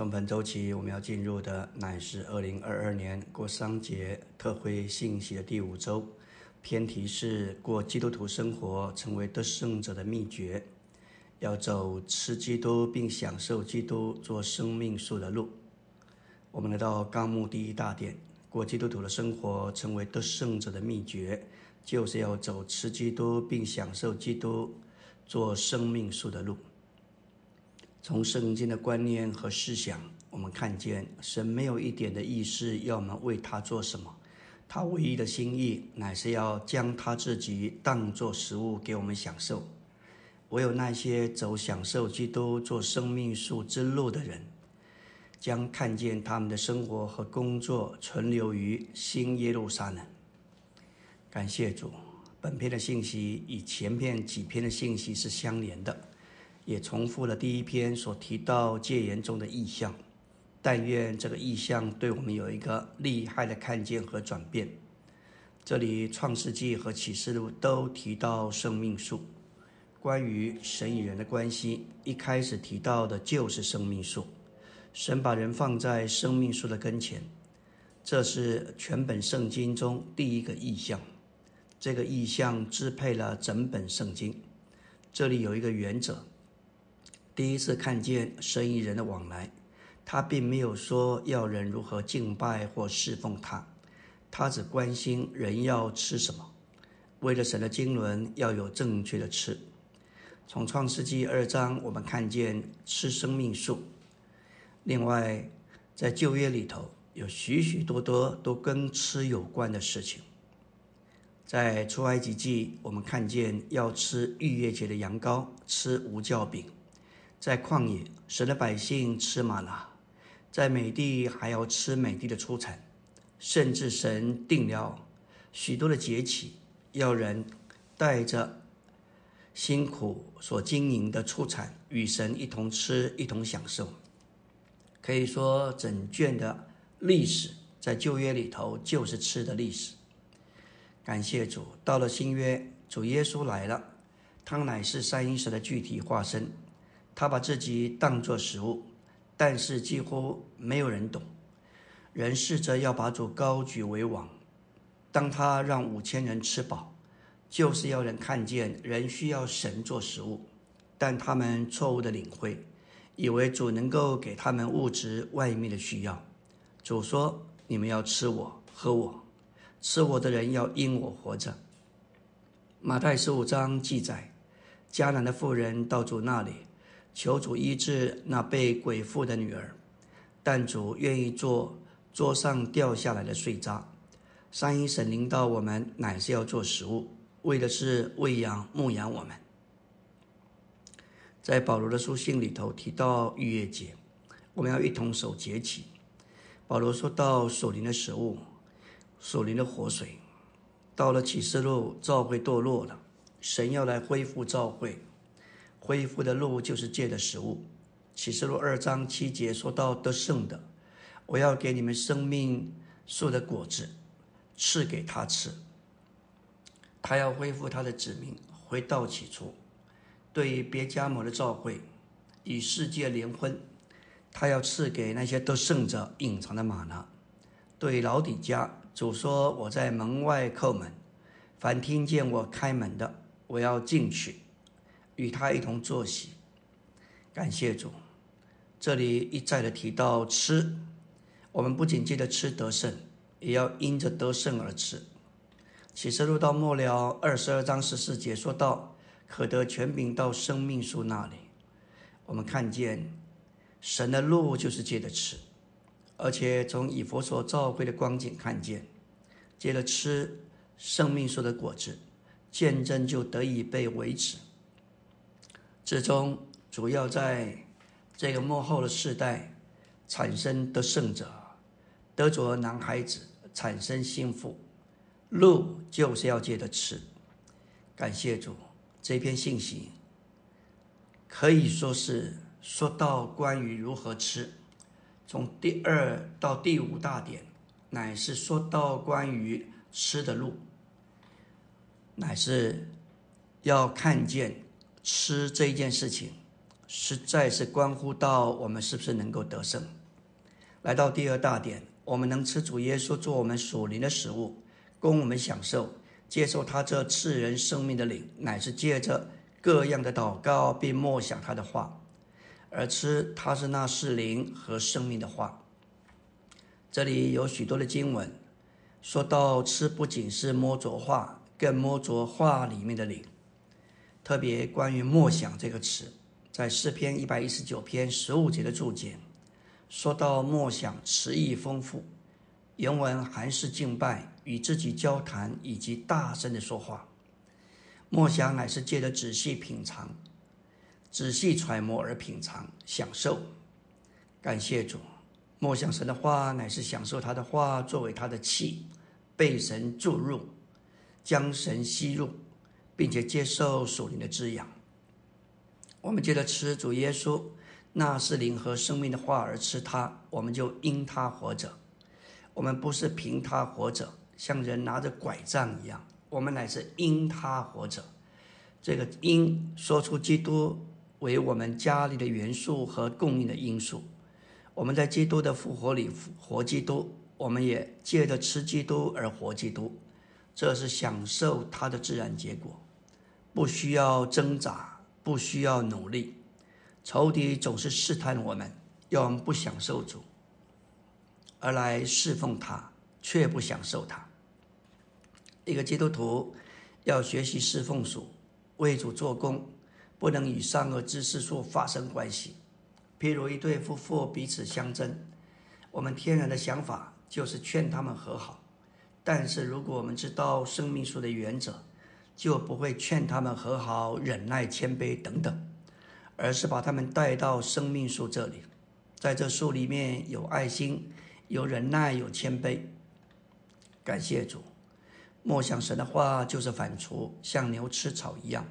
从本周起，我们要进入的乃是二零二二年过商节特会信息的第五周，偏题是过基督徒生活成为得胜者的秘诀，要走吃基督并享受基督做生命树的路。我们来到纲目第一大点，过基督徒的生活成为得胜者的秘诀，就是要走吃基督并享受基督做生命树的路。从圣经的观念和思想，我们看见神没有一点的意思要我们为他做什么，他唯一的心意乃是要将他自己当作食物给我们享受。唯有那些走享受基督做生命树之路的人，将看见他们的生活和工作存留于新耶路撒冷。感谢主，本篇的信息与前篇几篇的信息是相连的。也重复了第一篇所提到戒严中的意象，但愿这个意象对我们有一个厉害的看见和转变。这里创世纪和启示录都提到生命树，关于神与人的关系，一开始提到的就是生命树。神把人放在生命树的跟前，这是全本圣经中第一个意象。这个意象支配了整本圣经。这里有一个原则。第一次看见神与人的往来，他并没有说要人如何敬拜或侍奉他，他只关心人要吃什么。为了神的经纶要有正确的吃。从创世纪二章，我们看见吃生命树。另外，在旧约里头有许许多多都跟吃有关的事情。在出埃及记，我们看见要吃逾越节的羊羔，吃无酵饼。在旷野，神的百姓吃玛拿；在美地，还要吃美地的出产。甚至神定了许多的节期，要人带着辛苦所经营的出产，与神一同吃，一同享受。可以说，整卷的历史在旧约里头就是吃的历史。感谢主，到了新约，主耶稣来了，他乃是三一神的具体化身。他把自己当作食物，但是几乎没有人懂。人试着要把主高举为王。当他让五千人吃饱，就是要人看见人需要神做食物，但他们错误的领会，以为主能够给他们物质外面的需要。主说：“你们要吃我，喝我，吃我的人要因我活着。”马太十五章记载，迦南的妇人到主那里。求主医治那被鬼附的女儿，但主愿意做桌上掉下来的碎渣。三一神灵到我们，乃是要做食物，为的是喂养牧养我们。在保罗的书信里头提到逾越节，我们要一同守节期。保罗说到属灵的食物，属灵的活水。到了启示录，教会堕落了，神要来恢复教会。恢复的路就是借的食物。启示录二章七节说到得胜的，我要给你们生命树的果子，赐给他吃。他要恢复他的子民，回到起初。对于别加摩的召会，与世界联婚，他要赐给那些得胜者隐藏的玛拿。对老底家主说：“我在门外叩门，凡听见我开门的，我要进去。”与他一同坐席，感谢主。这里一再的提到吃，我们不仅记得吃得胜，也要因着得胜而吃。启示录到末了二十二章十四节说到，可得权柄到生命树那里。我们看见神的路就是借着吃，而且从以佛所召会的光景看见，借着吃生命树的果子，见证就得以被维持。之中主要在这个幕后的世代产生得胜者，得着男孩子产生幸福，路就是要借着吃。感谢主，这篇信息可以说是说到关于如何吃，从第二到第五大点，乃是说到关于吃的路，乃是要看见。吃这一件事情实在是关乎到我们是不是能够得胜。来到第二大点，我们能吃主耶稣做我们属灵的食物，供我们享受，接受他这赐人生命的灵，乃是借着各样的祷告，并默想他的话，而吃他是那是灵和生命的话。这里有许多的经文说到吃，不仅是摸着话，更摸着话里面的灵。特别关于“默想”这个词，在诗篇一百一十九篇十五节的注解，说到默想词义丰富，原文还是敬拜、与自己交谈以及大声的说话。默想乃是借着仔细品尝、仔细揣摩而品尝、享受。感谢主，默想神的话乃是享受他的话作为他的气，被神注入，将神吸入。并且接受属灵的滋养。我们接着吃主耶稣，那是灵和生命的话而吃它，我们就因他活着。我们不是凭他活着，像人拿着拐杖一样，我们乃是因他活着。这个因说出基督为我们家里的元素和供应的因素。我们在基督的复活里活基督，我们也借着吃基督而活基督，这是享受他的自然结果。不需要挣扎，不需要努力，仇敌总是试探我们，要我们不享受主，而来侍奉他，却不享受他。一个基督徒要学习侍奉主，为主做工，不能与善恶之事所发生关系。譬如一对夫妇彼此相争，我们天然的想法就是劝他们和好，但是如果我们知道生命树的原则，就不会劝他们和好、忍耐、谦卑等等，而是把他们带到生命树这里，在这树里面有爱心、有忍耐、有谦卑。感谢主，莫想神的话就是反刍，像牛吃草一样。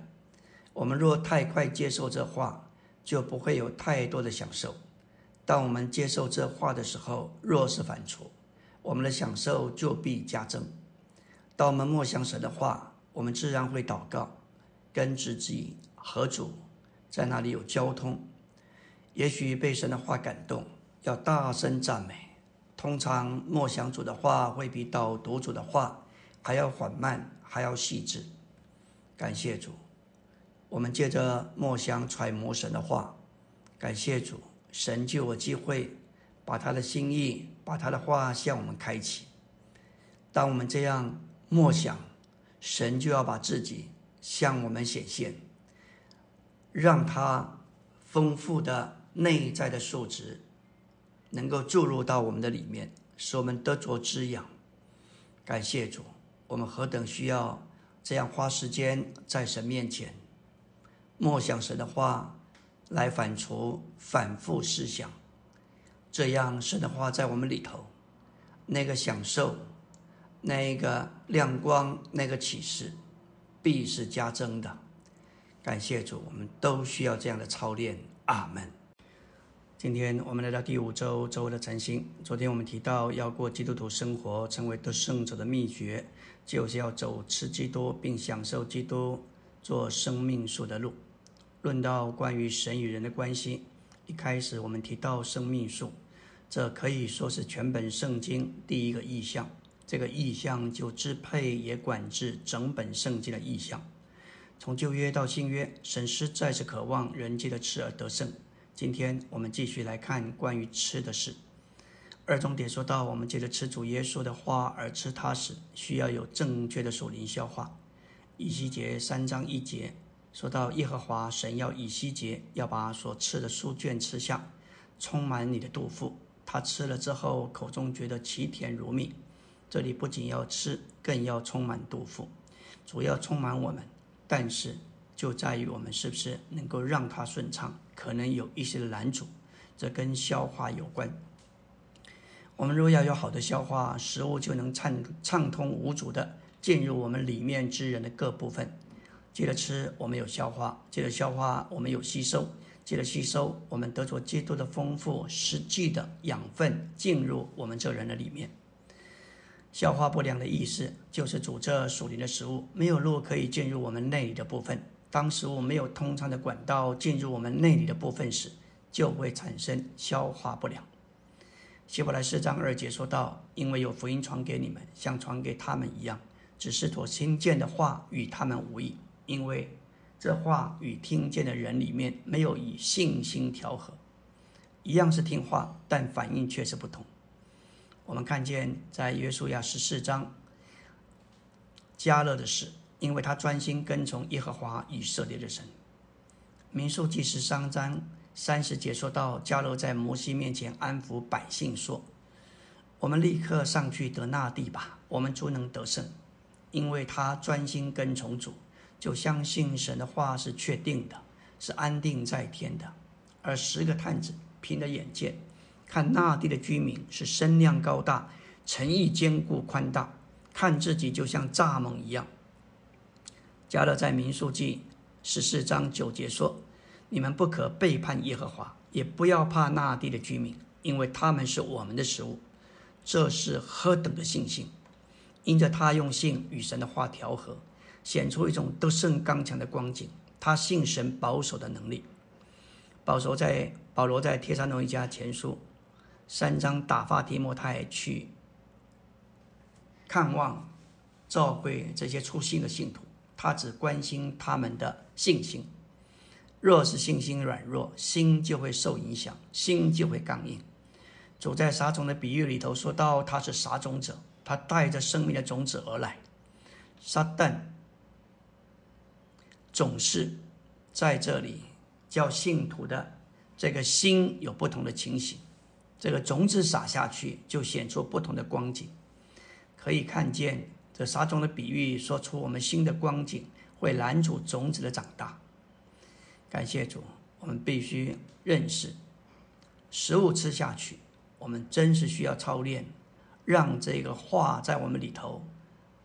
我们若太快接受这话，就不会有太多的享受；当我们接受这话的时候，若是反刍，我们的享受就必加增。当我们默想神的话，我们自然会祷告，跟自己合主在那里有交通。也许被神的话感动，要大声赞美。通常默想主的话会比导读主的话还要缓慢，还要细致。感谢主，我们借着默想揣摩神的话，感谢主，神就有机会把他的心意，把他的话向我们开启。当我们这样默想。神就要把自己向我们显现，让他丰富的内在的素质能够注入到我们的里面，使我们得着滋养。感谢主，我们何等需要这样花时间在神面前默想神的话，来反刍、反复思想，这样神的话在我们里头那个享受。那个亮光，那个启示，必是加增的。感谢主，我们都需要这样的操练。阿门。今天我们来到第五周周的晨星。昨天我们提到，要过基督徒生活，成为得胜者的秘诀，就是要走吃基督，并享受基督做生命树的路。论到关于神与人的关系，一开始我们提到生命树，这可以说是全本圣经第一个意象。这个意象就支配也管制整本圣经的意象。从旧约到新约，神实在是渴望人借的吃而得胜。今天我们继续来看关于吃的事。二重点说到，我们借着吃主耶稣的话而吃它时，需要有正确的属灵消化。以西结三章一节说到，耶和华神要以西结要把所吃的书卷吃下，充满你的肚腹。他吃了之后，口中觉得其甜如蜜。这里不仅要吃，更要充满肚腹，主要充满我们。但是就在于我们是不是能够让它顺畅，可能有一些的拦阻，这跟消化有关。我们若要有好的消化，食物就能畅畅通无阻的进入我们里面之人的各部分。接着吃，我们有消化；接着消化，我们有吸收；接着吸收，我们得着基督的丰富实际的养分进入我们这人的里面。消化不良的意思，就是主这属灵的食物没有路可以进入我们内里的部分，当食物没有通畅的管道进入我们内里的部分时，就会产生消化不良。希伯来四章二节说到：“因为有福音传给你们，像传给他们一样，只是所听见的话与他们无异，因为这话与听见的人里面没有以信心调和。一样是听话，但反应却是不同。”我们看见在约书亚十四章加勒的事，因为他专心跟从耶和华以色列的神。民数记十三章三十节说到，加勒在摩西面前安抚百姓说：“我们立刻上去得那地吧，我们足能得胜，因为他专心跟从主，就相信神的话是确定的，是安定在天的。而十个探子凭着眼见。”看那地的居民是身量高大，诚意坚固宽大，看自己就像蚱蜢一样。加勒在民数记十四章九节说：“你们不可背叛耶和华，也不要怕那地的居民，因为他们是我们的食物。”这是何等的信心！因着他用信与神的话调和，显出一种得胜刚强的光景。他信神保守的能力。保罗在保罗在帖撒罗尼迦前书。三章打发提摩太去看望照会这些出信的信徒，他只关心他们的信心。若是信心软弱，心就会受影响，心就会刚硬。主在撒种的比喻里头说到，他是撒种者，他带着生命的种子而来。撒旦总是在这里叫信徒的这个心有不同的情形。这个种子撒下去，就显出不同的光景。可以看见这撒种的比喻，说出我们新的光景会拦阻种子的长大。感谢主，我们必须认识食物吃下去，我们真是需要操练，让这个话在我们里头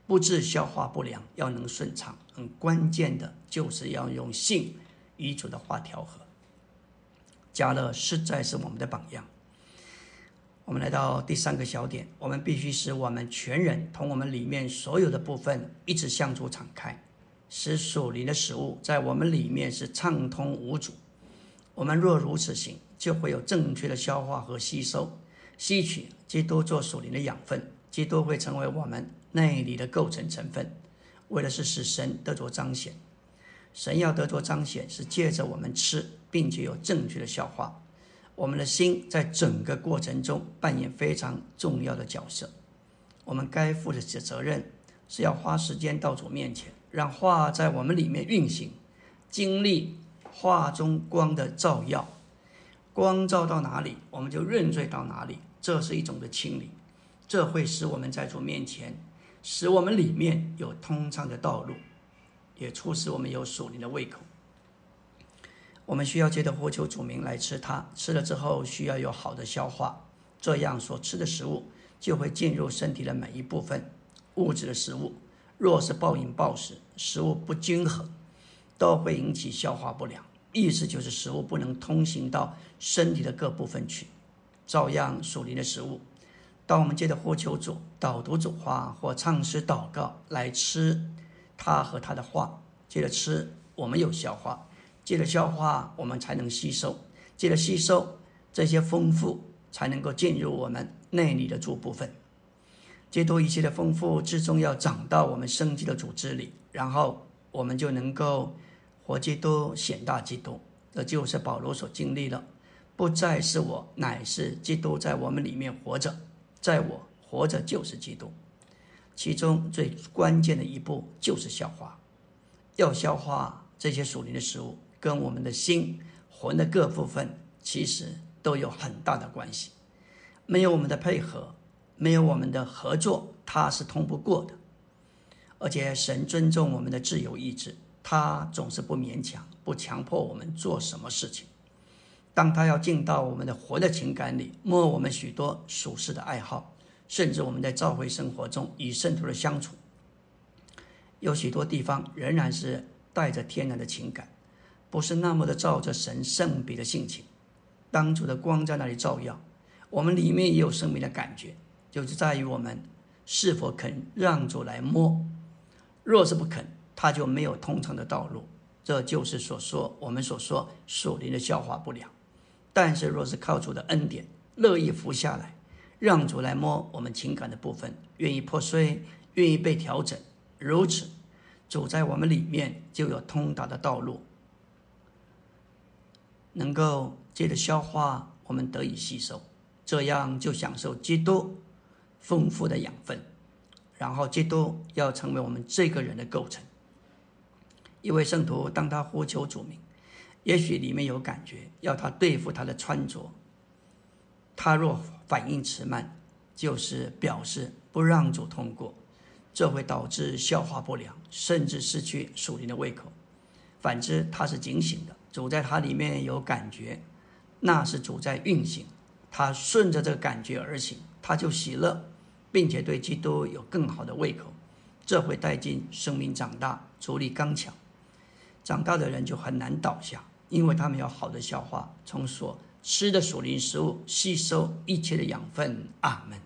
不致消化不良，要能顺畅。很关键的就是要用性与主的话调和。加勒实在是我们的榜样。我们来到第三个小点，我们必须使我们全人同我们里面所有的部分一直向主敞开，使属灵的食物在我们里面是畅通无阻。我们若如此行，就会有正确的消化和吸收，吸取基督做属灵的养分，基督会成为我们内里的构成成分，为的是使神得着彰显。神要得着彰显，是借着我们吃，并且有正确的消化。我们的心在整个过程中扮演非常重要的角色。我们该负的责责任是要花时间到主面前，让话在我们里面运行，经历话中光的照耀。光照到哪里，我们就认罪到哪里。这是一种的清理，这会使我们在主面前，使我们里面有通畅的道路，也促使我们有属灵的胃口。我们需要借着活球主名来吃它，吃了之后需要有好的消化，这样所吃的食物就会进入身体的每一部分。物质的食物若是暴饮暴食，食物不均衡，都会引起消化不良。意思就是食物不能通行到身体的各部分去。照样属灵的食物，当我们借着活球主导读主话或唱诗祷告来吃它和他的话，接着吃，我们有消化。借着消化，我们才能吸收；借着吸收，这些丰富才能够进入我们内里的主部分。基督一切的丰富，最终要长到我们生机的组织里，然后我们就能够活基督、显大基督。这就是保罗所经历的，不再是我，乃是基督在我们里面活着，在我活着就是基督。其中最关键的一步就是消化，要消化这些属灵的食物。跟我们的心魂的各部分其实都有很大的关系，没有我们的配合，没有我们的合作，它是通不过的。而且神尊重我们的自由意志，他总是不勉强、不强迫我们做什么事情。当他要进到我们的活的情感里，摸我们许多属世的爱好，甚至我们在教会生活中与圣徒的相处，有许多地方仍然是带着天然的情感。不是那么的照着神圣彼的性情，当主的光在那里照耀，我们里面也有生命的感觉，就是在于我们是否肯让主来摸。若是不肯，他就没有通畅的道路。这就是所说我们所说属灵的消化不良。但是若是靠主的恩典，乐意服下来，让主来摸我们情感的部分，愿意破碎，愿意被调整，如此，主在我们里面就有通达的道路，能够借着消化，我们得以吸收，这样就享受基督丰富的养分。然后，基督要成为我们这个人的构成。一位圣徒，当他呼求主名，也许里面有感觉，要他对付他的穿着。他若反应迟慢，就是表示不让主通过，这会导致消化不良，甚至失去属灵的胃口。反之，他是警醒的，主在它里面有感觉，那是主在运行，他顺着这个感觉而行，他就喜乐。并且对基督有更好的胃口，这会带进生命长大，主力刚强。长大的人就很难倒下，因为他们有好的消化，从所吃的属灵食物吸收一切的养分。阿门。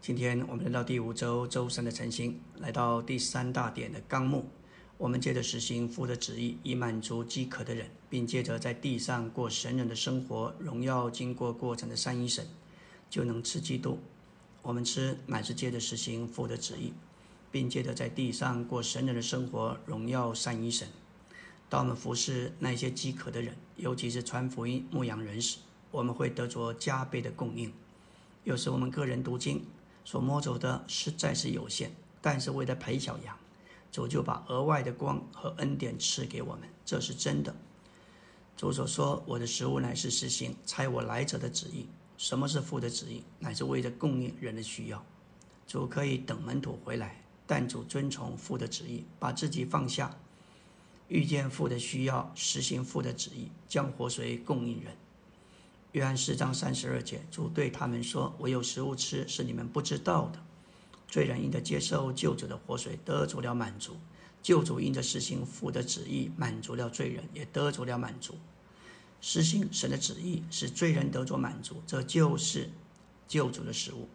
今天我们来到第五周周三的晨星，来到第三大点的纲目。我们借着实行父的旨意，以满足饥渴的人，并借着在地上过神人的生活，荣耀经过过程的三一神，就能吃基督。我们吃乃是借着实行父的旨意，并借着在地上过神人的生活，荣耀三一神。当我们服侍那些饥渴的人，尤其是传福音、牧羊人时，我们会得着加倍的供应。有时我们个人读经所摸走的实在是有限，但是为了陪小羊，主就把额外的光和恩典赐给我们，这是真的。主所说：“我的食物乃是实行差我来者的旨意。”什么是父的旨意？乃是为了供应人的需要。主可以等门徒回来，但主遵从父的旨意，把自己放下，遇见父的需要，实行父的旨意，将活水供应人。约翰四章三十二节，主对他们说：“我有食物吃，是你们不知道的。”罪人因着接受救主的活水，得着了满足；救主因着实行父的旨意，满足了罪人，也得着了满足。实行神的旨意，使罪人得着满足，这就是救主的食物。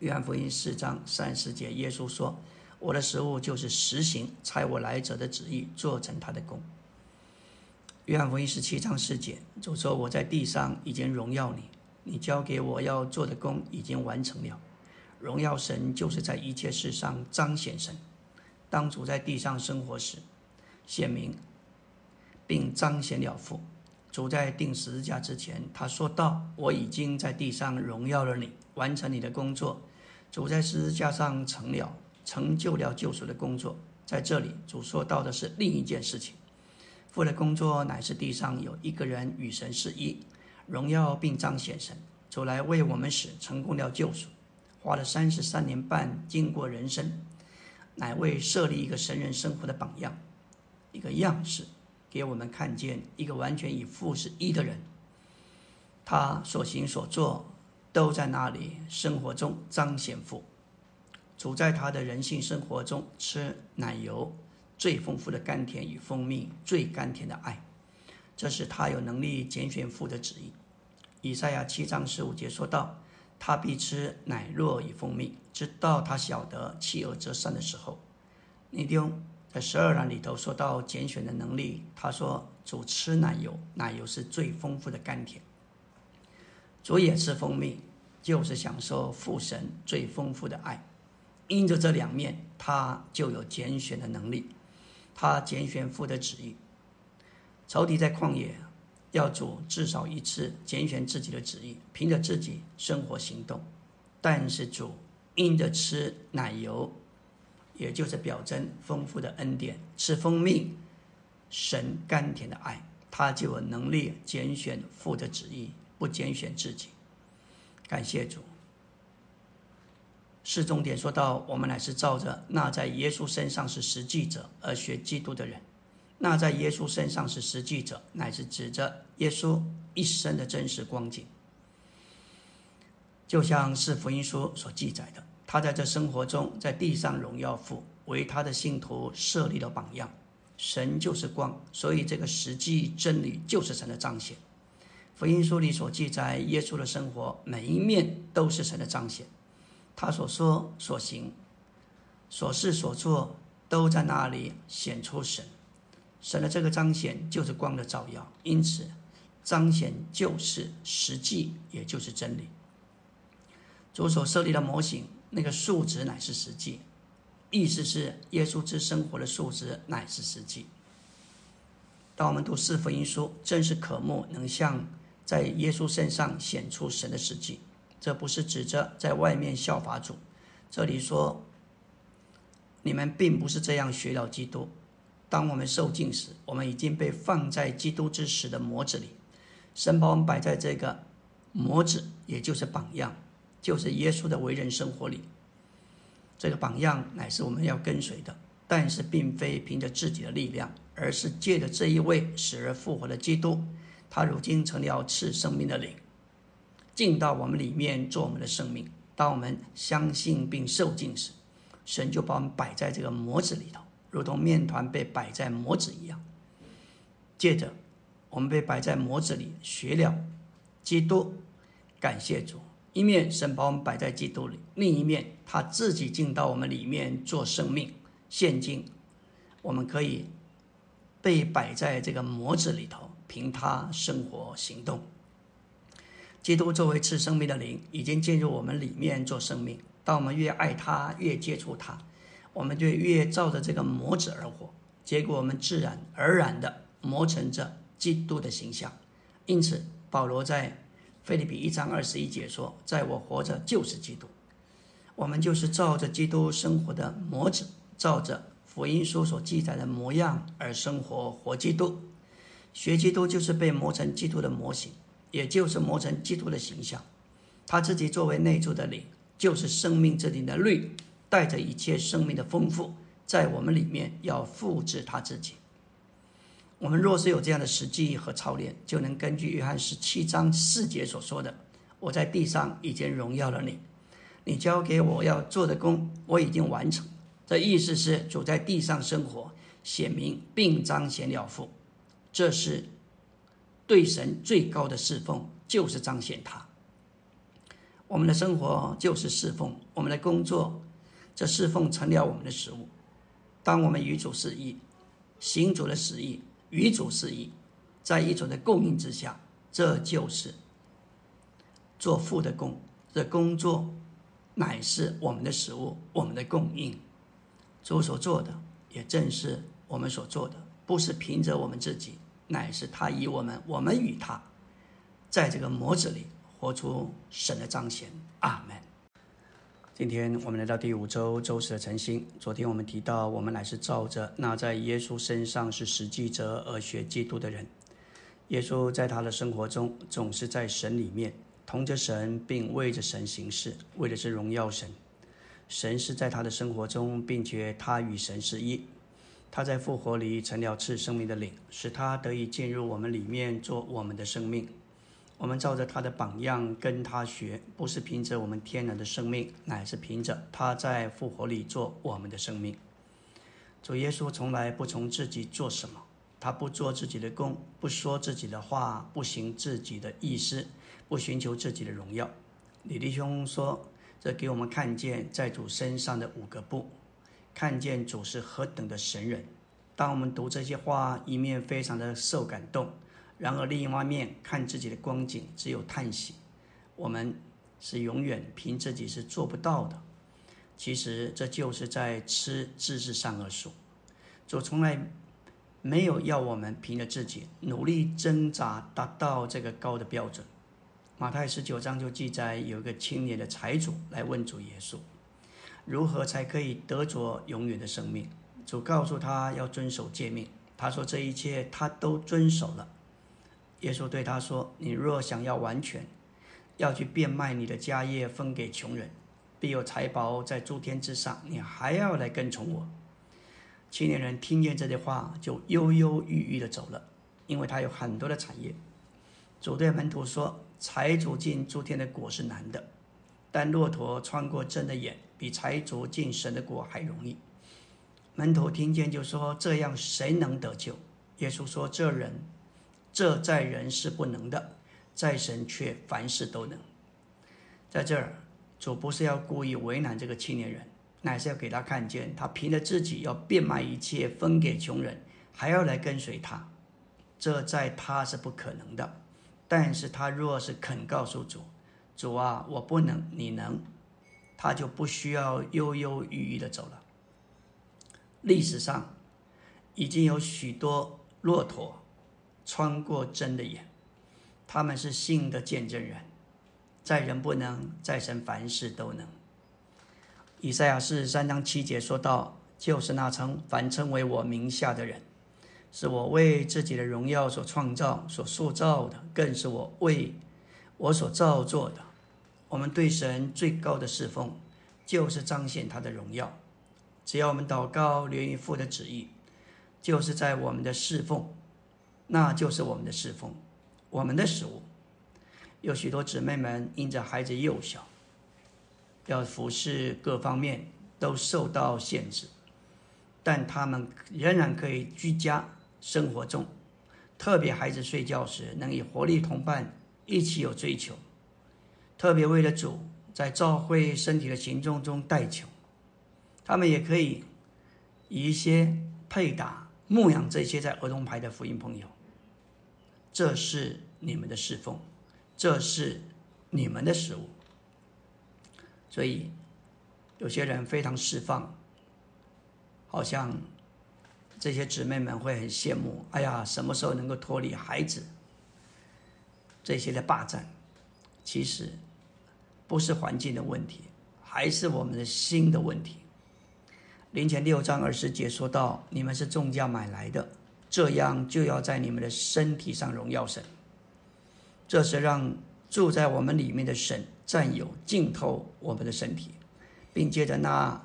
约翰福音四章三十节，耶稣说：“我的食物就是实行差我来者的旨意，做成他的功。”约翰福音十七章四节，主说：“我在地上已经荣耀你，你交给我要做的功已经完成了。荣耀神就是在一切事上彰显神。当主在地上生活时，显明并彰显了父。”主在定十字架之前，他说道：“我已经在地上荣耀了你，完成你的工作。”主在十字架上成了，成就了救赎的工作。在这里，主说到的是另一件事情：父的工作乃是地上有一个人与神是一，荣耀并彰显神。主来为我们使成功了救赎，花了三十三年半，经过人生，乃为设立一个神人生活的榜样，一个样式。给我们看见一个完全以父是一的人，他所行所做都在那里生活中彰显父。主在他的人性生活中吃奶油，最丰富的甘甜与蜂蜜，最甘甜的爱，这是他有能力拣选父的旨意。以赛亚七章十五节说道：“他必吃奶酪与蜂蜜，直到他晓得弃恶则善的时候。”你丢。在十二章里头说到拣选的能力，他说主吃奶油，奶油是最丰富的甘甜；主也吃蜂蜜，就是享受父神最丰富的爱。因着这两面，他就有拣选的能力。他拣选父的旨意。仇敌在旷野要主至少一次拣选自己的旨意，凭着自己生活行动，但是主因着吃奶油。也就是表征丰富的恩典，吃蜂蜜，神甘甜的爱，他就有能力拣选父的旨意，不拣选自己。感谢主。四重点说到，我们乃是照着那在耶稣身上是实际者而学基督的人。那在耶稣身上是实际者，乃是指着耶稣一生的真实光景，就像是福音书所记载的。他在这生活中，在地上荣耀父，为他的信徒设立了榜样。神就是光，所以这个实际真理就是神的彰显。福音书里所记载耶稣的生活，每一面都是神的彰显。他所说、所行、所事、所做，都在那里显出神。神的这个彰显就是光的照耀，因此彰显就是实际，也就是真理。主所设立的模型，那个数值乃是实际，意思是耶稣之生活的数值乃是实际。当我们读四福音书，正是渴慕能像在耶稣身上显出神的实际。这不是指着在外面效法主，这里说你们并不是这样学了基督。当我们受敬时，我们已经被放在基督之时的模子里，神把我们摆在这个模子，也就是榜样，就是耶稣的为人生活里。这个榜样乃是我们要跟随的，但是并非凭着自己的力量。而是借着这一位死而复活的基督，他如今成了赐生命的灵，进到我们里面做我们的生命。当我们相信并受敬时，神就把我们摆在这个模子里头，如同面团被摆在模子一样。接着，我们被摆在模子里，学了基督，感谢主。一面神把我们摆在基督里，另一面他自己进到我们里面做生命。现今，我们可以。被摆在这个模子里头，凭他生活行动。基督作为赐生命的灵，已经进入我们里面做生命。当我们越爱他，越接触他，我们就越照着这个模子而活。结果我们自然而然的磨成着基督的形象。因此，保罗在腓立比一章二十一节说：“在我活着就是基督。”我们就是照着基督生活的模子，照着。福音书所记载的模样而生活，活基督，学基督就是被磨成基督的模型，也就是磨成基督的形象。他自己作为内住的灵，就是生命之灵的律，带着一切生命的丰富，在我们里面要复制他自己。我们若是有这样的实际和操练，就能根据约翰十七章四节所说的：“我在地上已经荣耀了你，你交给我要做的工，我已经完成。”这意思是主在地上生活，显明并彰显了父，这是对神最高的侍奉，就是彰显他。我们的生活就是侍奉，我们的工作，这侍奉成了我们的食物。当我们与主是一，行主的旨意，与主是一，在一主的供应之下，这就是做父的工。这工作乃是我们的食物，我们的供应。主所做的，也正是我们所做的，不是凭着我们自己，乃是他以我们，我们与他，在这个模子里活出神的彰显。阿门。今天我们来到第五周周四的晨星。昨天我们提到，我们乃是照着那在耶稣身上是实际者而学基督的人。耶稣在他的生活中，总是在神里面，同着神，并为着神行事，为的是荣耀神。神是在他的生活中，并且他与神是一。他在复活里成了赐生命的灵，使他得以进入我们里面做我们的生命。我们照着他的榜样跟他学，不是凭着我们天然的生命，乃是凭着他在复活里做我们的生命。主耶稣从来不从自己做什么，他不做自己的功，不说自己的话，不行自己的意思，不寻求自己的荣耀。李弟兄说。这给我们看见在主身上的五个不，看见主是何等的神人。当我们读这些话，一面非常的受感动，然而另一方面看自己的光景，只有叹息。我们是永远凭自己是做不到的。其实这就是在吃知识上而数。主从来没有要我们凭着自己努力挣扎达到这个高的标准。马太十九章就记载，有一个青年的财主来问主耶稣，如何才可以得着永远的生命？主告诉他要遵守诫命。他说这一切他都遵守了。耶稣对他说：“你若想要完全，要去变卖你的家业分给穷人，必有财宝在诸天之上。你还要来跟从我。”青年人听见这句话，就忧忧郁郁的走了，因为他有很多的产业。主对门徒说。财主进诸天的果是难的，但骆驼穿过针的眼，比财主进神的果还容易。门徒听见就说：“这样谁能得救？”耶稣说：“这人，这在人是不能的，在神却凡事都能。”在这儿，主不是要故意为难这个青年人，乃是要给他看见，他凭着自己要变卖一切分给穷人，还要来跟随他，这在他是不可能的。但是他若是肯告诉主，主啊，我不能，你能，他就不需要犹犹豫豫的走了。历史上已经有许多骆驼穿过针的眼，他们是信的见证人，在人不能，在神凡事都能。以赛亚四十三章七节说到，就是那称凡称为我名下的人。是我为自己的荣耀所创造、所塑造的，更是我为我所造作的。我们对神最高的侍奉，就是彰显他的荣耀。只要我们祷告，连于父的旨意，就是在我们的侍奉，那就是我们的侍奉，我们的食物。有许多姊妹们因着孩子幼小，要服侍各方面都受到限制，但他们仍然可以居家。生活中，特别孩子睡觉时，能与活力同伴一起有追求；特别为了主，在照会身体的行动中带球，他们也可以以一些配打牧养这些在儿童牌的福音朋友。这是你们的侍奉，这是你们的食物。所以，有些人非常释放，好像。这些姊妹们会很羡慕，哎呀，什么时候能够脱离孩子这些的霸占？其实不是环境的问题，还是我们的心的问题。林前六章二十节说到：“你们是重价买来的，这样就要在你们的身体上荣耀神。”这是让住在我们里面的神占有、浸透我们的身体，并借着那。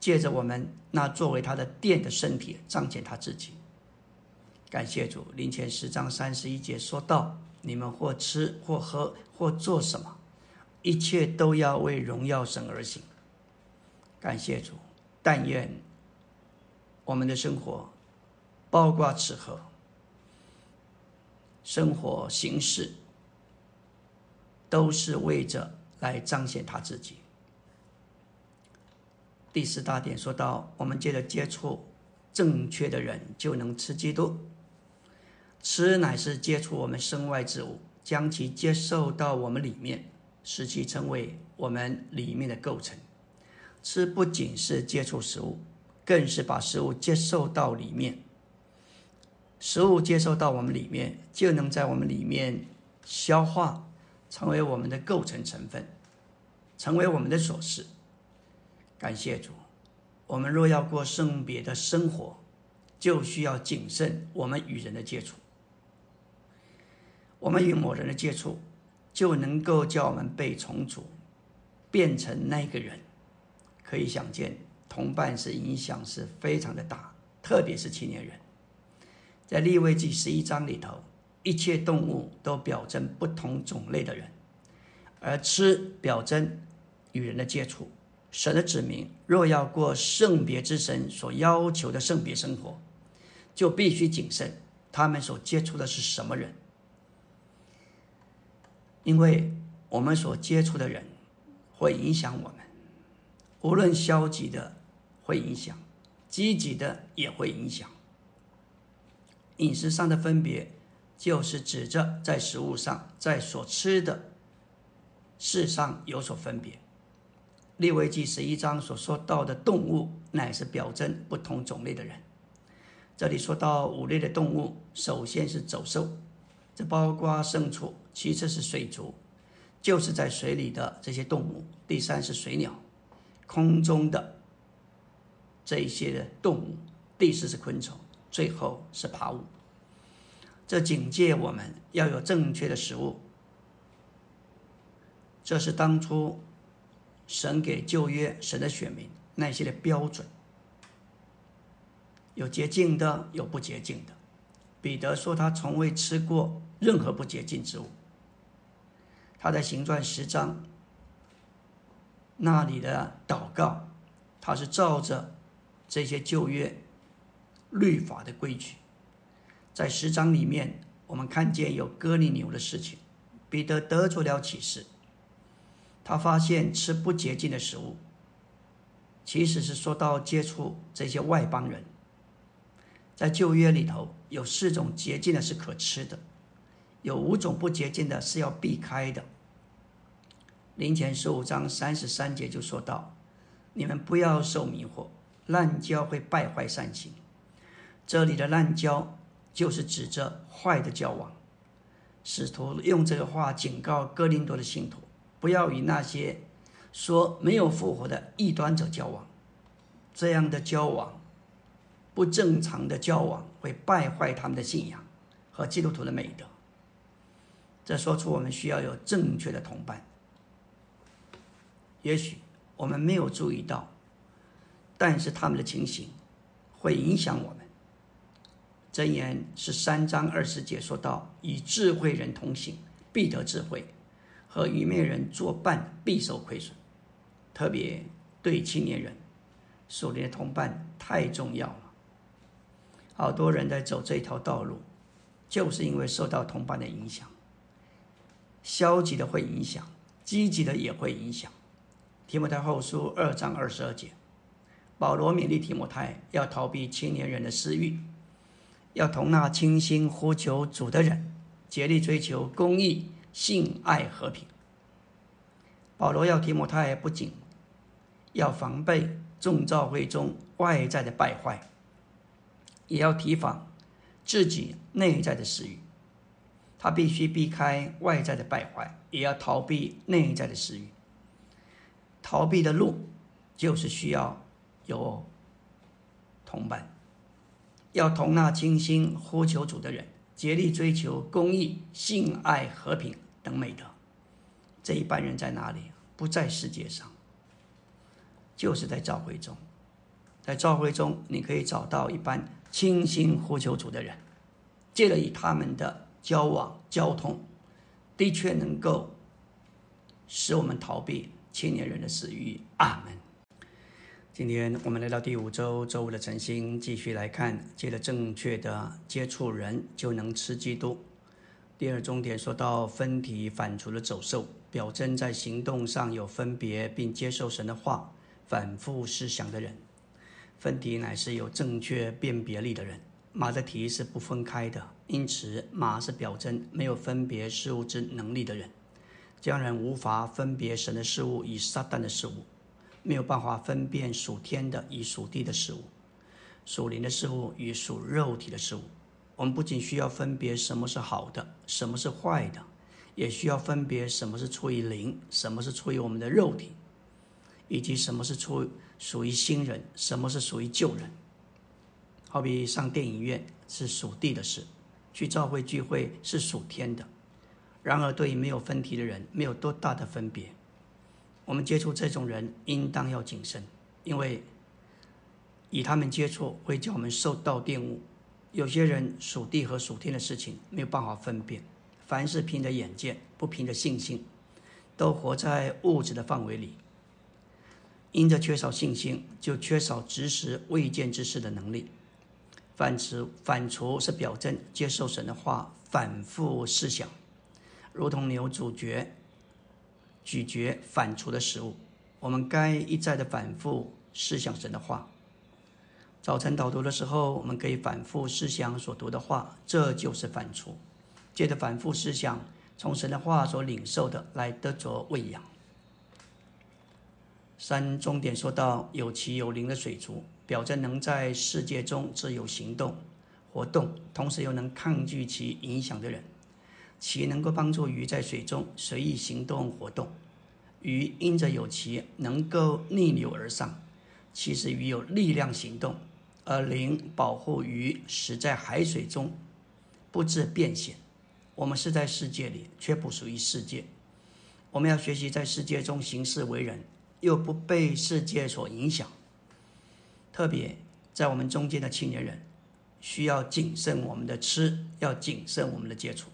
借着我们那作为他的殿的身体，彰显他自己。感谢主，林前十章三十一节说到：你们或吃或喝或做什么，一切都要为荣耀神而行。感谢主，但愿我们的生活，包括吃喝、生活形式，都是为着来彰显他自己。第四大点说到，我们接着接触正确的人，就能吃基督。吃乃是接触我们身外之物，将其接受到我们里面，使其成为我们里面的构成。吃不仅是接触食物，更是把食物接受到里面。食物接受到我们里面，就能在我们里面消化，成为我们的构成成分，成为我们的所事。感谢主，我们若要过圣别的生活，就需要谨慎我们与人的接触。我们与某人的接触，就能够叫我们被重组，变成那个人。可以想见，同伴是影响是非常的大，特别是青年人。在立位记十一章里头，一切动物都表征不同种类的人，而吃表征与人的接触。神的指明若要过圣别之神所要求的圣别生活，就必须谨慎他们所接触的是什么人，因为我们所接触的人会影响我们，无论消极的会影响，积极的也会影响。饮食上的分别，就是指着在食物上，在所吃的事上有所分别。利未记十一章所说到的动物，乃是表征不同种类的人。这里说到五类的动物，首先是走兽，这包括牲畜；其次是水族，就是在水里的这些动物；第三是水鸟，空中的这一些的动物；第四是昆虫；最后是爬物。这警戒我们要有正确的食物。这是当初。神给旧约神的选民那些的标准，有洁净的，有不洁净的。彼得说他从未吃过任何不洁净之物。他在行传十章那里的祷告，他是照着这些旧约律法的规矩。在十章里面，我们看见有割礼牛的事情，彼得得出了启示。他发现吃不洁净的食物，其实是说到接触这些外邦人，在旧约里头有四种洁净的是可吃的，有五种不洁净的是要避开的。林前十五章三十三节就说到：“你们不要受迷惑，滥交会败坏善行。”这里的滥交就是指着坏的交往。使徒用这个话警告哥林多的信徒，不要与那些说没有复活的异端者交往。这样的交往，不正常的交往，会败坏他们的信仰和基督徒的美德。这说出我们需要有正确的同伴。也许我们没有注意到，但是他们的情形会影响我们。箴言是三章二十节说到：“与智慧人同行，必得智慧；和愚昧人作伴，必受亏损。”特别对青年人，属灵的同伴太重要了。好多人在走这条道路，就是因为受到同伴的影响。消极的会影响，积极的也会影响。提摩太后书二章二十二节，保罗勉励提摩太要逃避青年人的私欲。要同那清心呼求主的人，竭力追求公义、性爱、和平。保罗要提摩太不仅要防备众教会中外在的败坏，也要提防自己内在的私欲。他必须避开外在的败坏，也要逃避内在的私欲。逃避的路就是需要有同伴。要同那清心呼求主的人，竭力追求公义、性爱、和平等美德。这一般人在哪里？不在世界上，就是在教会中。在教会中，你可以找到一般清心呼求主的人，借着与他们的交往、交通，的确能够使我们逃避青年人的私欲。阿门。今天我们来到第五周周五的晨星，继续来看，借着正确的接触人就能吃基督。第二重点说到分体反刍的走兽，表征在行动上有分别并接受神的话，反复思想的人。分体乃是有正确辨别力的人，马的蹄是不分开的，因此马是表征没有分别事物之能力的人，将人无法分别神的事物与撒旦的事物。没有办法分辨属天的与属地的事物，属灵的事物与属肉体的事物。我们不仅需要分别什么是好的，什么是坏的，也需要分别什么是出于灵，什么是出于我们的肉体，以及什么是出属于新人，什么是属于旧人。好比上电影院是属地的事，去教会聚会是属天的。然而，对于没有分体的人，没有多大的分别。我们接触这种人，应当要谨慎，因为与他们接触会叫我们受到玷污。有些人属地和属天的事情没有办法分辨，凡是凭着眼见，不凭着信心，都活在物质的范围里。因着缺少信心，就缺少直识未见之事的能力。反刍反刍是表征接受神的话，反复思想，如同牛主角。咀嚼反刍的食物，我们该一再的反复思想神的话。早晨导读的时候，我们可以反复思想所读的话，这就是反刍。借着反复思想，从神的话所领受的来得着喂养。三重点说到有其有灵的水族，表征能在世界中自由行动、活动，同时又能抗拒其影响的人。其能够帮助鱼在水中随意行动活动，鱼因着有其能够逆流而上，其实鱼有力量行动，而灵保护鱼使在海水中不致变险。我们是在世界里，却不属于世界。我们要学习在世界中行事为人，又不被世界所影响。特别在我们中间的青年人，需要谨慎我们的吃，要谨慎我们的接触。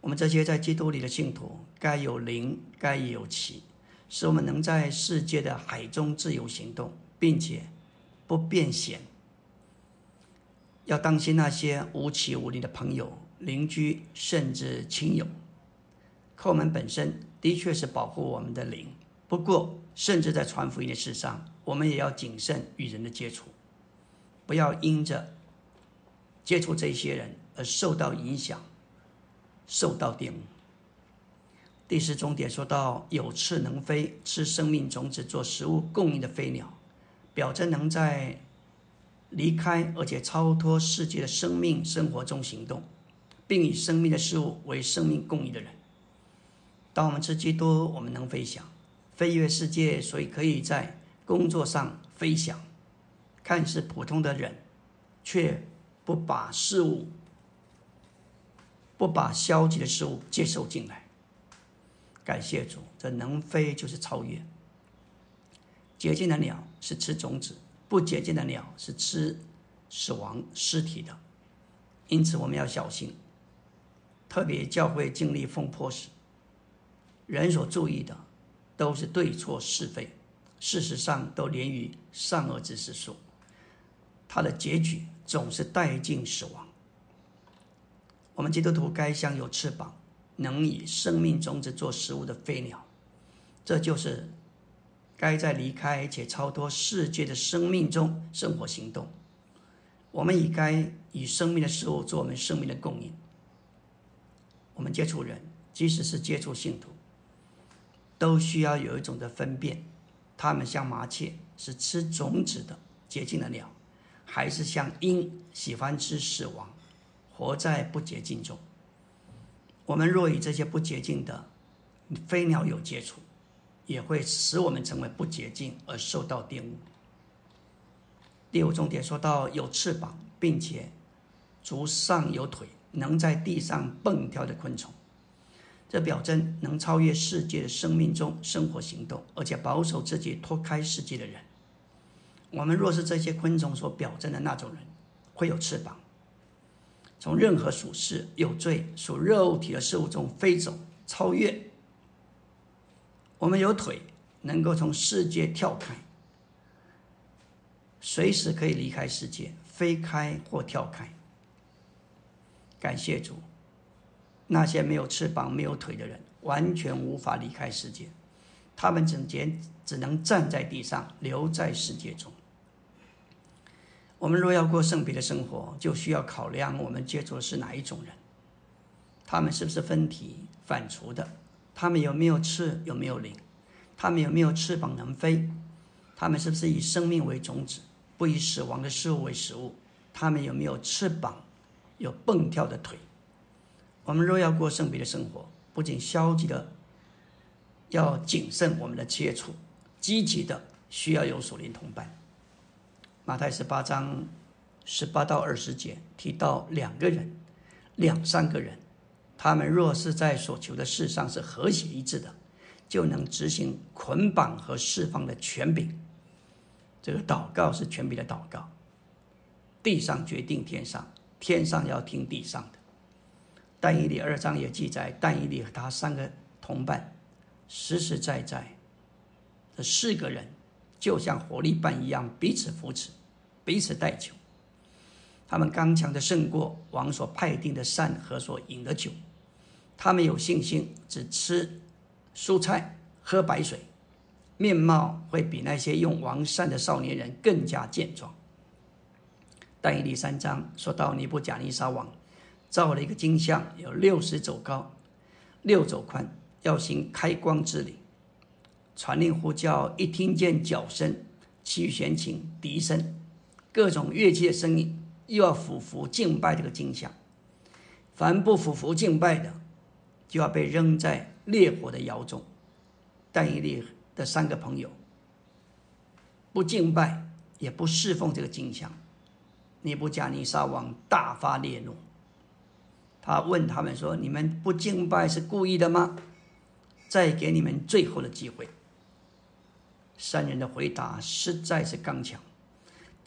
我们这些在基督里的信徒，该有灵，该有气，使我们能在世界的海中自由行动，并且不变险。要当心那些无旗无力的朋友、邻居，甚至亲友。叩门本身的确是保护我们的灵，不过，甚至在传福音的事上，我们也要谨慎与人的接触，不要因着接触这些人而受到影响，受到玷污。第四重点说到有翅能飞，吃生命种子做食物供应的飞鸟，表征能在离开而且超脱世界的生命生活中行动，并以生命的事物为生命供应的人。当我们吃基督，我们能飞翔，飞越世界，所以可以在工作上飞翔。看似普通的人，却不把事物、不把消极的事物接受进来。感谢主，这能飞就是超越。洁净的鸟是吃种子，不洁净的鸟是吃死亡尸体的。因此，我们要小心。特别教会经历风波时，人所注意的都是对错是非，事实上都连于善恶之事数。它的结局总是带进死亡。我们基督徒该像有翅膀。能以生命种子做食物的飞鸟，这就是该在离开且超脱世界的生命中生活行动。我们也该以生命的食物做我们生命的供应。我们接触人，即使是接触信徒，都需要有一种的分辨：他们像麻雀，是吃种子的洁净的鸟，还是像鹰，喜欢吃死亡，活在不洁净中。我们若与这些不洁净的飞鸟有接触，也会使我们成为不洁净而受到玷污。第五重点说到有翅膀，并且足上有腿，能在地上蹦跳的昆虫，这表征能超越世界的生命中生活行动，而且保守自己脱开世界的人。我们若是这些昆虫所表征的那种人，会有翅膀。从任何属事有罪、属肉体的事物中飞走，超越。我们有腿，能够从世界跳开，随时可以离开世界，飞开或跳开。感谢主，那些没有翅膀、没有腿的人，完全无法离开世界，他们整天只能站在地上，留在世界中。我们若要过圣别的生活，就需要考量我们接触的是哪一种人，他们是不是分体反刍的，他们有没有翅，有没有灵，他们有没有翅膀能飞，他们是不是以生命为种子，不以死亡的事物为食物，他们有没有翅膀，有蹦跳的腿。我们若要过圣别的生活，不仅消极的要谨慎我们的接触，积极的需要有属灵同伴。马太十八章十八到二十节提到两个人、两三个人，他们若是在所求的事上是和谐一致的，就能执行捆绑和释放的权柄。这个祷告是权柄的祷告，地上决定天上，天上要听地上的。但以理二章也记载，但以理和他三个同伴，实实在在，这四个人就像活力棒一样彼此扶持。彼此代求，他们刚强的胜过王所派定的善和所饮的酒。他们有信心，只吃蔬菜，喝白水，面貌会比那些用王膳的少年人更加健壮。但以第三章说到尼布甲尼撒王造了一个金像，有六十肘高，六肘宽，要行开光之礼，传令呼叫，一听见脚声，其弦琴、笛声。各种乐器的声音，又要俯伏敬拜这个金像。凡不俯伏敬拜的，就要被扔在烈火的窑中。但以理的三个朋友不敬拜，也不侍奉这个金像。尼布加尼撒王大发烈怒，他问他们说：“你们不敬拜是故意的吗？”再给你们最后的机会。三人的回答实在是刚强。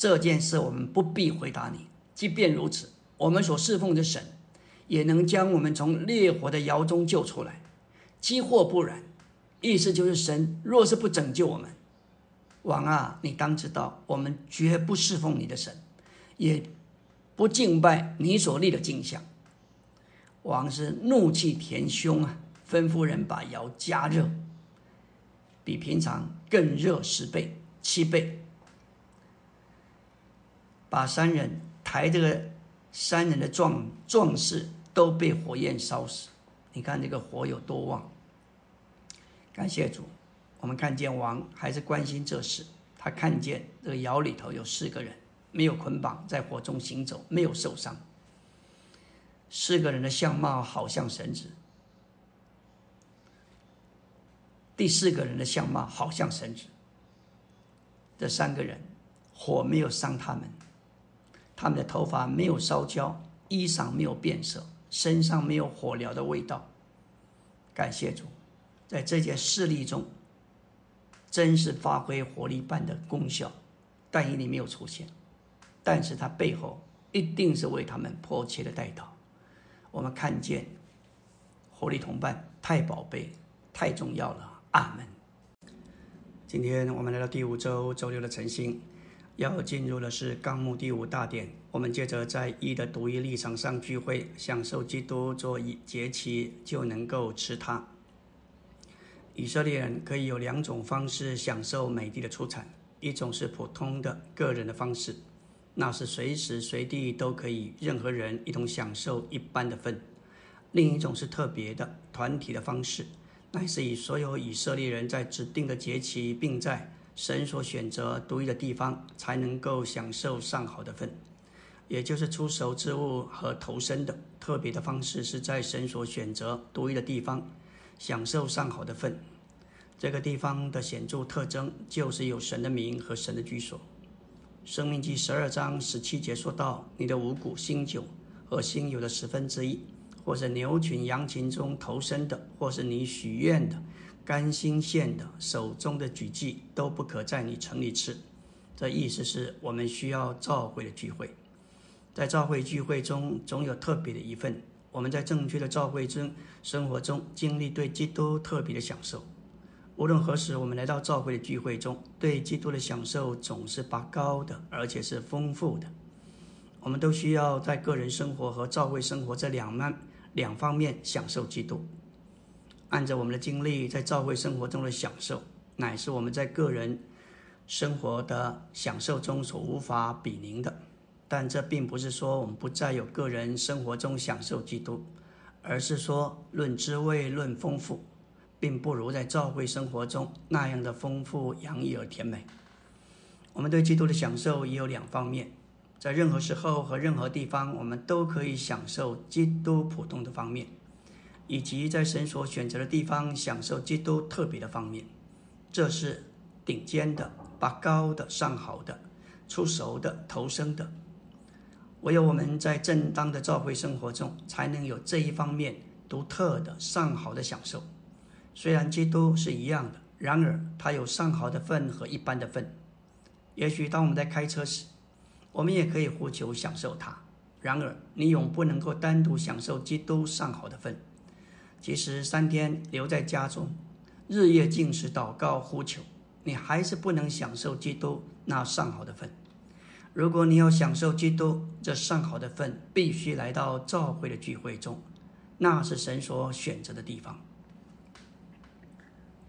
这件事我们不必回答你。即便如此，我们所侍奉的神也能将我们从烈火的窑中救出来。即或不然，意思就是神若是不拯救我们，王啊，你当知道，我们绝不侍奉你的神，也不敬拜你所立的镜像。王是怒气填胸啊，吩咐人把窑加热，比平常更热十倍、七倍。把三人抬这个三人的壮壮士都被火焰烧死。你看这个火有多旺！感谢主，我们看见王还是关心这事。他看见这个窑里头有四个人，没有捆绑，在火中行走，没有受伤。四个人的相貌好像神子，第四个人的相貌好像神子。这三个人，火没有伤他们，他们的头发没有烧焦，衣裳没有变色，身上没有火燎的味道。感谢主，在这件事例中，真是发挥火力般的功效。但因你没有出现，但是他背后一定是为他们迫切的带祷。我们看见火力同伴太宝贝，太重要了。阿门。今天我们来到第五周周六的晨星，要进入的是纲目第五大点。我们接着在一的独一立场上聚会，享受基督做一节期，就能够吃它。以色列人可以有两种方式享受美地的出产：一种是普通的个人的方式，那是随时随地都可以任何人一同享受一般的份；另一种是特别的团体的方式。乃是以所有以色列人在指定的节期，并在神所选择独一的地方，才能够享受上好的份，也就是出熟之物和投生的特别的方式，是在神所选择独一的地方享受上好的份。这个地方的显著特征就是有神的名和神的居所。生命记十二章十七节说到：“你的五谷、新酒和新油的十分之一。”或是牛群、羊群中投生的，或是你许愿的、甘心献的、手中的举祭，都不可在你城里吃。这意思是我们需要召会的聚会，在召会聚会中总有特别的一份。我们在正确的召会中生活中经历对基督特别的享受。无论何时，我们来到召会的聚会中，对基督的享受总是拔高的，而且是丰富的。我们都需要在个人生活和召会生活这两面。两方面享受基督，按照我们的经历，在教会生活中的享受，乃是我们在个人生活的享受中所无法比拟的。但这并不是说我们不再有个人生活中享受基督，而是说论滋味、论丰富，并不如在教会生活中那样的丰富、洋溢而甜美。我们对基督的享受也有两方面。在任何时候和任何地方，我们都可以享受基督普通的方面，以及在神所选择的地方享受基督特别的方面。这是顶尖的、拔高的、上好的、出熟的、投生的。唯有我们在正当的教会生活中，才能有这一方面独特的上好的享受。虽然基督是一样的，然而他有上好的份和一般的份。也许当我们在开车时，我们也可以呼求享受它。然而，你永不能够单独享受基督上好的份。即使三天留在家中，日夜进食、祷告、呼求，你还是不能享受基督那上好的份。如果你要享受基督这上好的份，必须来到教会的聚会中，那是神所选择的地方。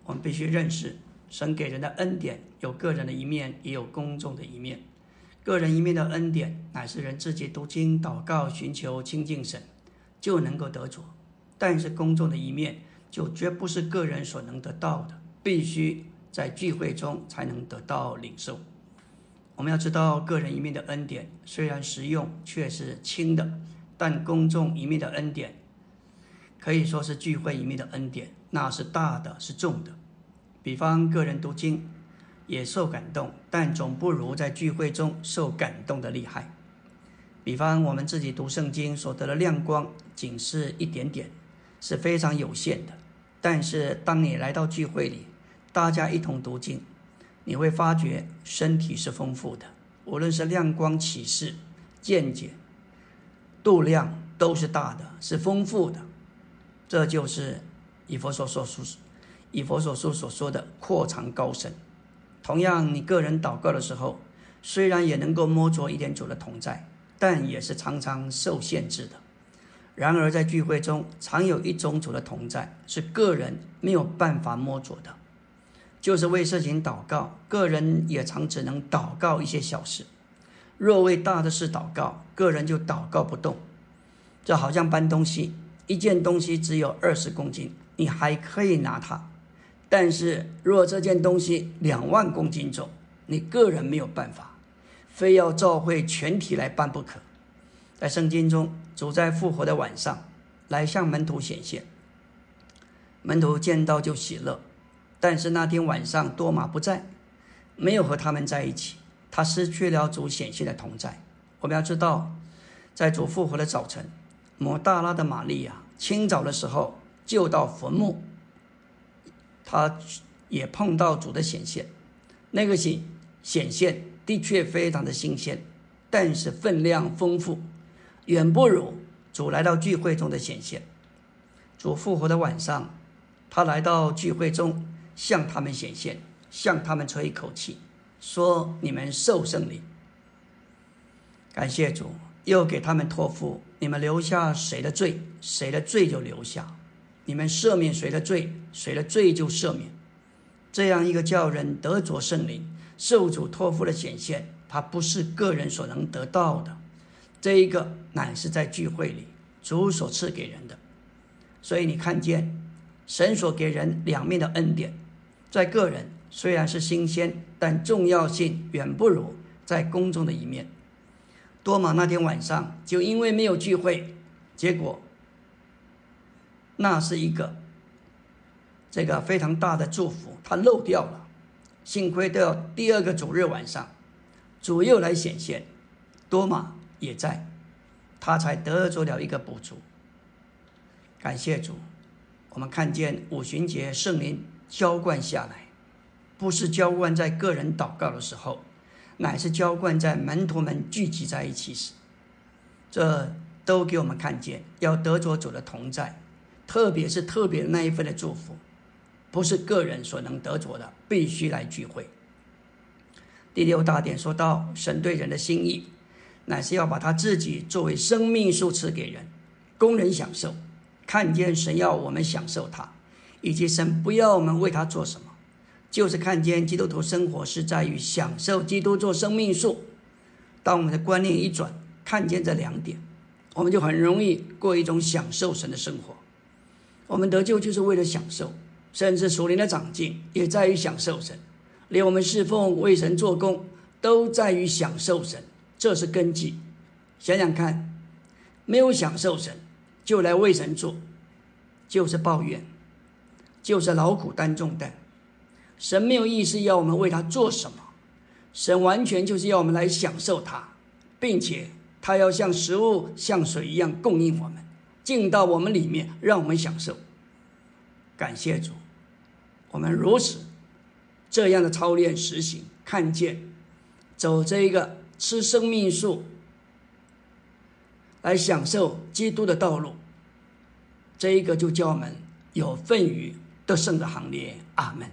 我们必须认识，神给人的恩典有个人的一面，也有公众的一面。个人一面的恩典，乃是人自己读经、祷告、寻求亲近神，就能够得着；但是公众的一面，就绝不是个人所能得到的，必须在聚会中才能得到领受。我们要知道，个人一面的恩典虽然实用，却是轻的；但公众一面的恩典，可以说是聚会一面的恩典，那是大的，是重的。比方个人读经。也受感动，但总不如在聚会中受感动的厉害。比方我们自己读圣经所得的亮光，仅是一点点，是非常有限的。但是当你来到聚会里，大家一同读经，你会发觉身体是丰富的，无论是亮光启示、见解、度量，都是大的，是丰富的。这就是以佛所说、以佛所说所说的扩长高深。同样，你个人祷告的时候，虽然也能够摸着一点主的同在，但也是常常受限制的。然而，在聚会中，常有一种主的同在，是个人没有办法摸着的，就是为事情祷告。个人也常只能祷告一些小事。若为大的事祷告，个人就祷告不动。这好像搬东西，一件东西只有二十公斤，你还可以拿它；但是若这件东西两万公斤重，你个人没有办法，非要召会全体来搬不可。在圣经中，主在复活的晚上来向门徒显现，门徒见到就喜乐。但是那天晚上多马不在，没有和他们在一起，他失去了主显现的同在。我们要知道，在主复活的早晨，摩大拉的玛利亚清早的时候就到坟墓，他也碰到主的显现。那个显显现的确非常的新鲜，但是分量丰富。远不如主来到聚会中的显现。主复活的晚上，他来到聚会中，向他们显现，向他们吹一口气，说：“你们受圣灵。”感谢主，又给他们托付：你们留下谁的罪，谁的罪就留下；你们赦免谁的罪，谁的罪就赦免。这样一个叫人得着圣灵、受主托付的显现，它不是个人所能得到的。这一个乃是在聚会里主所赐给人的，所以你看见神所给人两面的恩典，在个人虽然是新鲜，但重要性远不如在公众的一面。多玛那天晚上就因为没有聚会，结果那是一个这个非常大的祝福，他漏掉了。幸亏到第二个主日晚上，主又来显现，多玛。也在，他才得着了一个补助。感谢主，我们看见五旬节圣灵浇灌下来，不是浇灌在个人祷告的时候，乃是浇灌在门徒们聚集在一起时。这都给我们看见，要得着主的同在，特别是特别那一份的祝福，不是个人所能得着的，必须来聚会。第六大点说到神对人的心意。乃是要把他自己作为生命树赐给人，供人享受。看见神要我们享受他，以及神不要我们为他做什么，就是看见基督徒生活是在于享受基督做生命树。当我们的观念一转，看见这两点，我们就很容易过一种享受神的生活。我们得救就是为了享受，甚至属灵的长进也在于享受神，连我们侍奉为神做工都在于享受神。这是根基，想想看，没有享受神，就来为神做，就是抱怨，就是劳苦担重担。神没有意思要我们为他做什么，神完全就是要我们来享受他，并且他要像食物、像水一样供应我们，进到我们里面，让我们享受。感谢主，我们如此这样的操练实行，看见走这一个。吃生命树，来享受基督的道路，这一个就叫我们有份于得胜的行列。阿门。